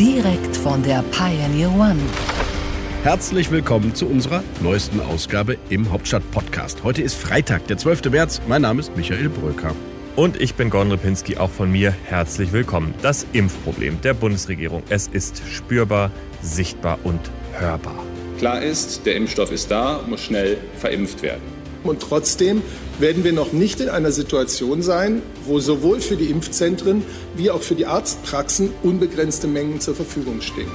Direkt von der Pioneer One. Herzlich willkommen zu unserer neuesten Ausgabe im Hauptstadt-Podcast. Heute ist Freitag, der 12. März. Mein Name ist Michael Bröker. Und ich bin Gordon Ripinski, auch von mir herzlich willkommen. Das Impfproblem der Bundesregierung. Es ist spürbar, sichtbar und hörbar. Klar ist, der Impfstoff ist da, muss schnell verimpft werden. Und trotzdem werden wir noch nicht in einer Situation sein, wo sowohl für die Impfzentren wie auch für die Arztpraxen unbegrenzte Mengen zur Verfügung stehen.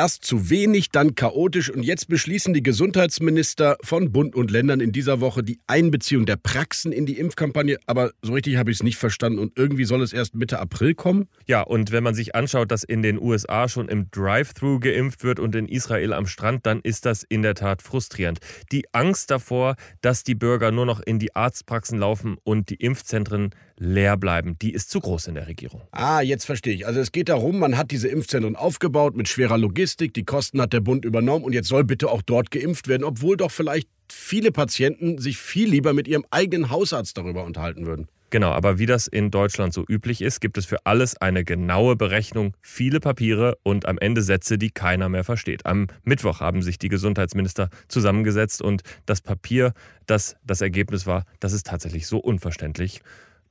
Erst zu wenig, dann chaotisch und jetzt beschließen die Gesundheitsminister von Bund und Ländern in dieser Woche die Einbeziehung der Praxen in die Impfkampagne. Aber so richtig habe ich es nicht verstanden und irgendwie soll es erst Mitte April kommen. Ja, und wenn man sich anschaut, dass in den USA schon im Drive-Thru geimpft wird und in Israel am Strand, dann ist das in der Tat frustrierend. Die Angst davor, dass die Bürger nur noch in die Arztpraxen laufen und die Impfzentren leer bleiben, die ist zu groß in der Regierung. Ah, jetzt verstehe ich. Also es geht darum, man hat diese Impfzentren aufgebaut mit schwerer Logistik, die Kosten hat der Bund übernommen und jetzt soll bitte auch dort geimpft werden, obwohl doch vielleicht viele Patienten sich viel lieber mit ihrem eigenen Hausarzt darüber unterhalten würden. Genau, aber wie das in Deutschland so üblich ist, gibt es für alles eine genaue Berechnung, viele Papiere und am Ende Sätze, die keiner mehr versteht. Am Mittwoch haben sich die Gesundheitsminister zusammengesetzt und das Papier, das das Ergebnis war, das ist tatsächlich so unverständlich.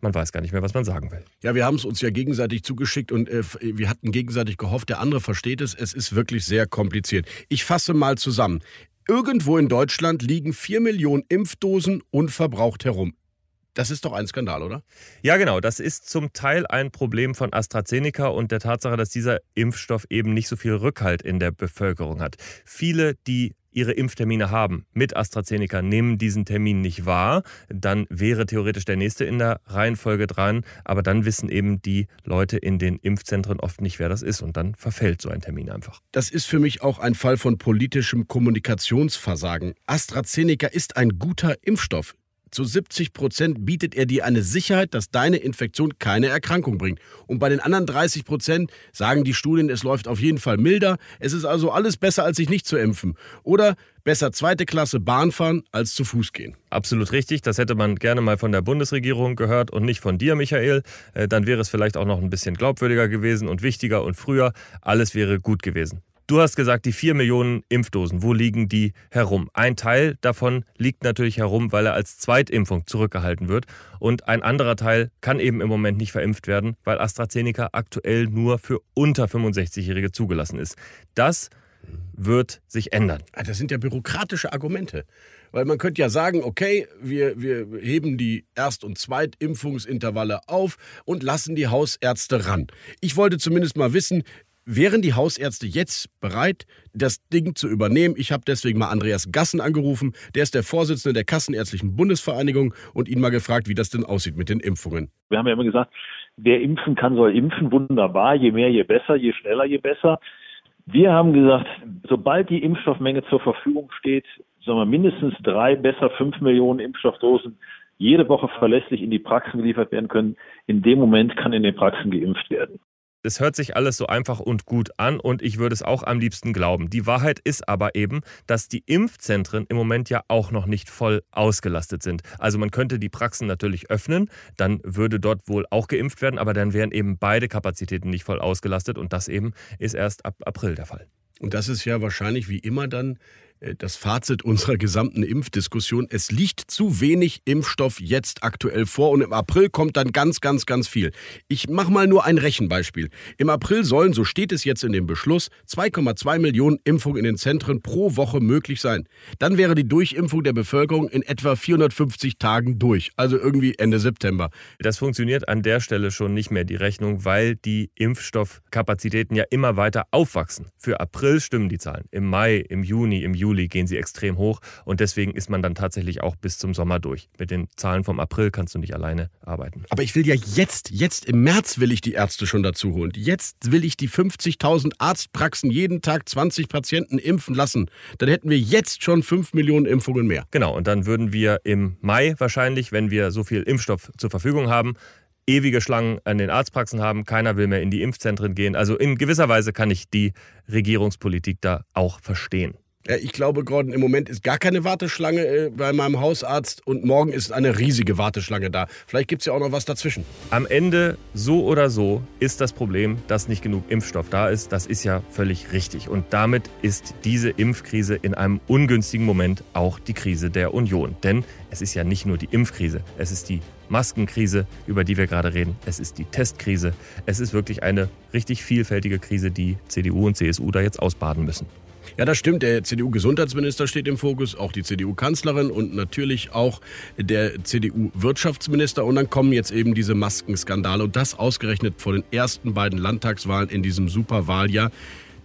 Man weiß gar nicht mehr, was man sagen will. Ja, wir haben es uns ja gegenseitig zugeschickt und äh, wir hatten gegenseitig gehofft, der andere versteht es. Es ist wirklich sehr kompliziert. Ich fasse mal zusammen. Irgendwo in Deutschland liegen 4 Millionen Impfdosen unverbraucht herum. Das ist doch ein Skandal, oder? Ja, genau. Das ist zum Teil ein Problem von AstraZeneca und der Tatsache, dass dieser Impfstoff eben nicht so viel Rückhalt in der Bevölkerung hat. Viele, die ihre Impftermine haben mit AstraZeneca, nehmen diesen Termin nicht wahr, dann wäre theoretisch der nächste in der Reihenfolge dran, aber dann wissen eben die Leute in den Impfzentren oft nicht, wer das ist und dann verfällt so ein Termin einfach. Das ist für mich auch ein Fall von politischem Kommunikationsversagen. AstraZeneca ist ein guter Impfstoff. Zu 70 Prozent bietet er dir eine Sicherheit, dass deine Infektion keine Erkrankung bringt. Und bei den anderen 30 Prozent sagen die Studien, es läuft auf jeden Fall milder. Es ist also alles besser, als sich nicht zu impfen. Oder besser zweite Klasse Bahn fahren, als zu Fuß gehen. Absolut richtig. Das hätte man gerne mal von der Bundesregierung gehört und nicht von dir, Michael. Äh, dann wäre es vielleicht auch noch ein bisschen glaubwürdiger gewesen und wichtiger und früher. Alles wäre gut gewesen. Du hast gesagt, die 4 Millionen Impfdosen, wo liegen die herum? Ein Teil davon liegt natürlich herum, weil er als Zweitimpfung zurückgehalten wird. Und ein anderer Teil kann eben im Moment nicht verimpft werden, weil AstraZeneca aktuell nur für unter 65-Jährige zugelassen ist. Das wird sich ändern. Ah, das sind ja bürokratische Argumente. Weil man könnte ja sagen, okay, wir, wir heben die Erst- und Zweitimpfungsintervalle auf und lassen die Hausärzte ran. Ich wollte zumindest mal wissen, Wären die Hausärzte jetzt bereit, das Ding zu übernehmen? Ich habe deswegen mal Andreas Gassen angerufen. Der ist der Vorsitzende der Kassenärztlichen Bundesvereinigung und ihn mal gefragt, wie das denn aussieht mit den Impfungen. Wir haben ja immer gesagt, wer impfen kann, soll impfen. Wunderbar. Je mehr, je besser. Je schneller, je besser. Wir haben gesagt, sobald die Impfstoffmenge zur Verfügung steht, sagen wir mindestens drei, besser fünf Millionen Impfstoffdosen jede Woche verlässlich in die Praxen geliefert werden können. In dem Moment kann in den Praxen geimpft werden. Es hört sich alles so einfach und gut an und ich würde es auch am liebsten glauben. Die Wahrheit ist aber eben, dass die Impfzentren im Moment ja auch noch nicht voll ausgelastet sind. Also man könnte die Praxen natürlich öffnen, dann würde dort wohl auch geimpft werden, aber dann wären eben beide Kapazitäten nicht voll ausgelastet und das eben ist erst ab April der Fall. Und das ist ja wahrscheinlich wie immer dann das Fazit unserer gesamten Impfdiskussion. Es liegt zu wenig Impfstoff jetzt aktuell vor und im April kommt dann ganz, ganz, ganz viel. Ich mache mal nur ein Rechenbeispiel. Im April sollen, so steht es jetzt in dem Beschluss, 2,2 Millionen Impfungen in den Zentren pro Woche möglich sein. Dann wäre die Durchimpfung der Bevölkerung in etwa 450 Tagen durch, also irgendwie Ende September. Das funktioniert an der Stelle schon nicht mehr, die Rechnung, weil die Impfstoffkapazitäten ja immer weiter aufwachsen. Für April stimmen die Zahlen. Im Mai, im Juni, im Juli Juli gehen sie extrem hoch und deswegen ist man dann tatsächlich auch bis zum Sommer durch. Mit den Zahlen vom April kannst du nicht alleine arbeiten. Aber ich will ja jetzt, jetzt im März will ich die Ärzte schon dazu holen. Jetzt will ich die 50.000 Arztpraxen jeden Tag 20 Patienten impfen lassen. Dann hätten wir jetzt schon 5 Millionen Impfungen mehr. Genau, und dann würden wir im Mai wahrscheinlich, wenn wir so viel Impfstoff zur Verfügung haben, ewige Schlangen an den Arztpraxen haben. Keiner will mehr in die Impfzentren gehen. Also in gewisser Weise kann ich die Regierungspolitik da auch verstehen. Ich glaube, Gordon, im Moment ist gar keine Warteschlange äh, bei meinem Hausarzt und morgen ist eine riesige Warteschlange da. Vielleicht gibt es ja auch noch was dazwischen. Am Ende, so oder so, ist das Problem, dass nicht genug Impfstoff da ist. Das ist ja völlig richtig. Und damit ist diese Impfkrise in einem ungünstigen Moment auch die Krise der Union. Denn es ist ja nicht nur die Impfkrise, es ist die Maskenkrise, über die wir gerade reden. Es ist die Testkrise. Es ist wirklich eine richtig vielfältige Krise, die CDU und CSU da jetzt ausbaden müssen. Ja, das stimmt. Der CDU-Gesundheitsminister steht im Fokus, auch die CDU-Kanzlerin und natürlich auch der CDU-Wirtschaftsminister. Und dann kommen jetzt eben diese Maskenskandale und das ausgerechnet vor den ersten beiden Landtagswahlen in diesem Superwahljahr.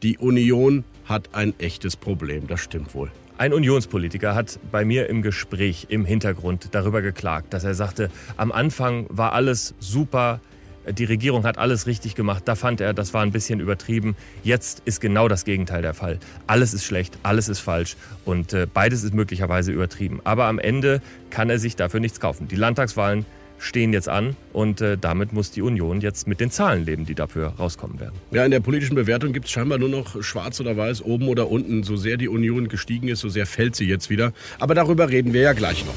Die Union hat ein echtes Problem, das stimmt wohl. Ein Unionspolitiker hat bei mir im Gespräch im Hintergrund darüber geklagt, dass er sagte, am Anfang war alles super, die Regierung hat alles richtig gemacht, da fand er, das war ein bisschen übertrieben. Jetzt ist genau das Gegenteil der Fall. Alles ist schlecht, alles ist falsch und äh, beides ist möglicherweise übertrieben. Aber am Ende kann er sich dafür nichts kaufen. Die Landtagswahlen stehen jetzt an und äh, damit muss die Union jetzt mit den Zahlen leben, die dafür rauskommen werden. Ja, in der politischen Bewertung gibt es scheinbar nur noch schwarz oder weiß, oben oder unten. So sehr die Union gestiegen ist, so sehr fällt sie jetzt wieder. Aber darüber reden wir ja gleich noch.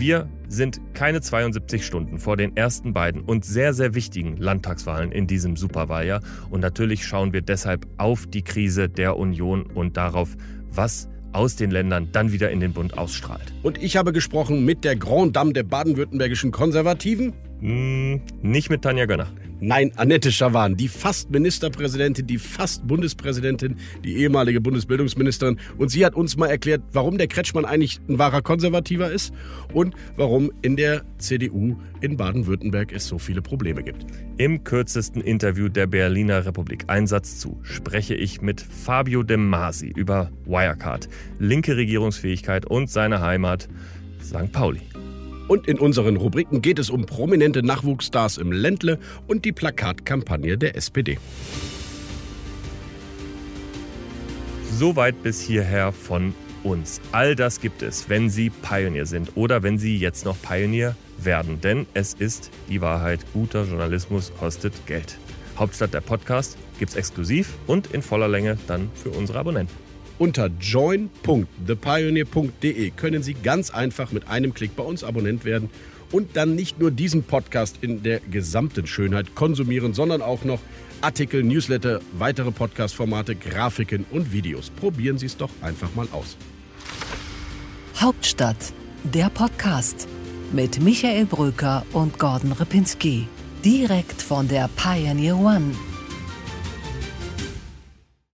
Wir sind keine 72 Stunden vor den ersten beiden und sehr, sehr wichtigen Landtagswahlen in diesem Superwahljahr. Und natürlich schauen wir deshalb auf die Krise der Union und darauf, was aus den Ländern dann wieder in den Bund ausstrahlt. Und ich habe gesprochen mit der Grand Dame der baden-württembergischen Konservativen. Hm, nicht mit Tanja Gönner. Nein, Annette Schawan, die fast Ministerpräsidentin, die fast Bundespräsidentin, die ehemalige Bundesbildungsministerin. Und sie hat uns mal erklärt, warum der Kretschmann eigentlich ein wahrer Konservativer ist und warum in der CDU in Baden-Württemberg es so viele Probleme gibt. Im kürzesten Interview der Berliner Republik, Einsatz zu, spreche ich mit Fabio De Masi über Wirecard, linke Regierungsfähigkeit und seine Heimat St. Pauli. Und in unseren Rubriken geht es um prominente Nachwuchsstars im Ländle und die Plakatkampagne der SPD. Soweit bis hierher von uns. All das gibt es, wenn Sie Pioneer sind oder wenn Sie jetzt noch Pioneer werden. Denn es ist die Wahrheit, guter Journalismus kostet Geld. Hauptstadt der Podcast gibt es exklusiv und in voller Länge dann für unsere Abonnenten. Unter join.thepioneer.de können Sie ganz einfach mit einem Klick bei uns Abonnent werden und dann nicht nur diesen Podcast in der gesamten Schönheit konsumieren, sondern auch noch Artikel, Newsletter, weitere Podcast-Formate, Grafiken und Videos. Probieren Sie es doch einfach mal aus. Hauptstadt, der Podcast mit Michael Bröker und Gordon Ripinski. Direkt von der Pioneer One.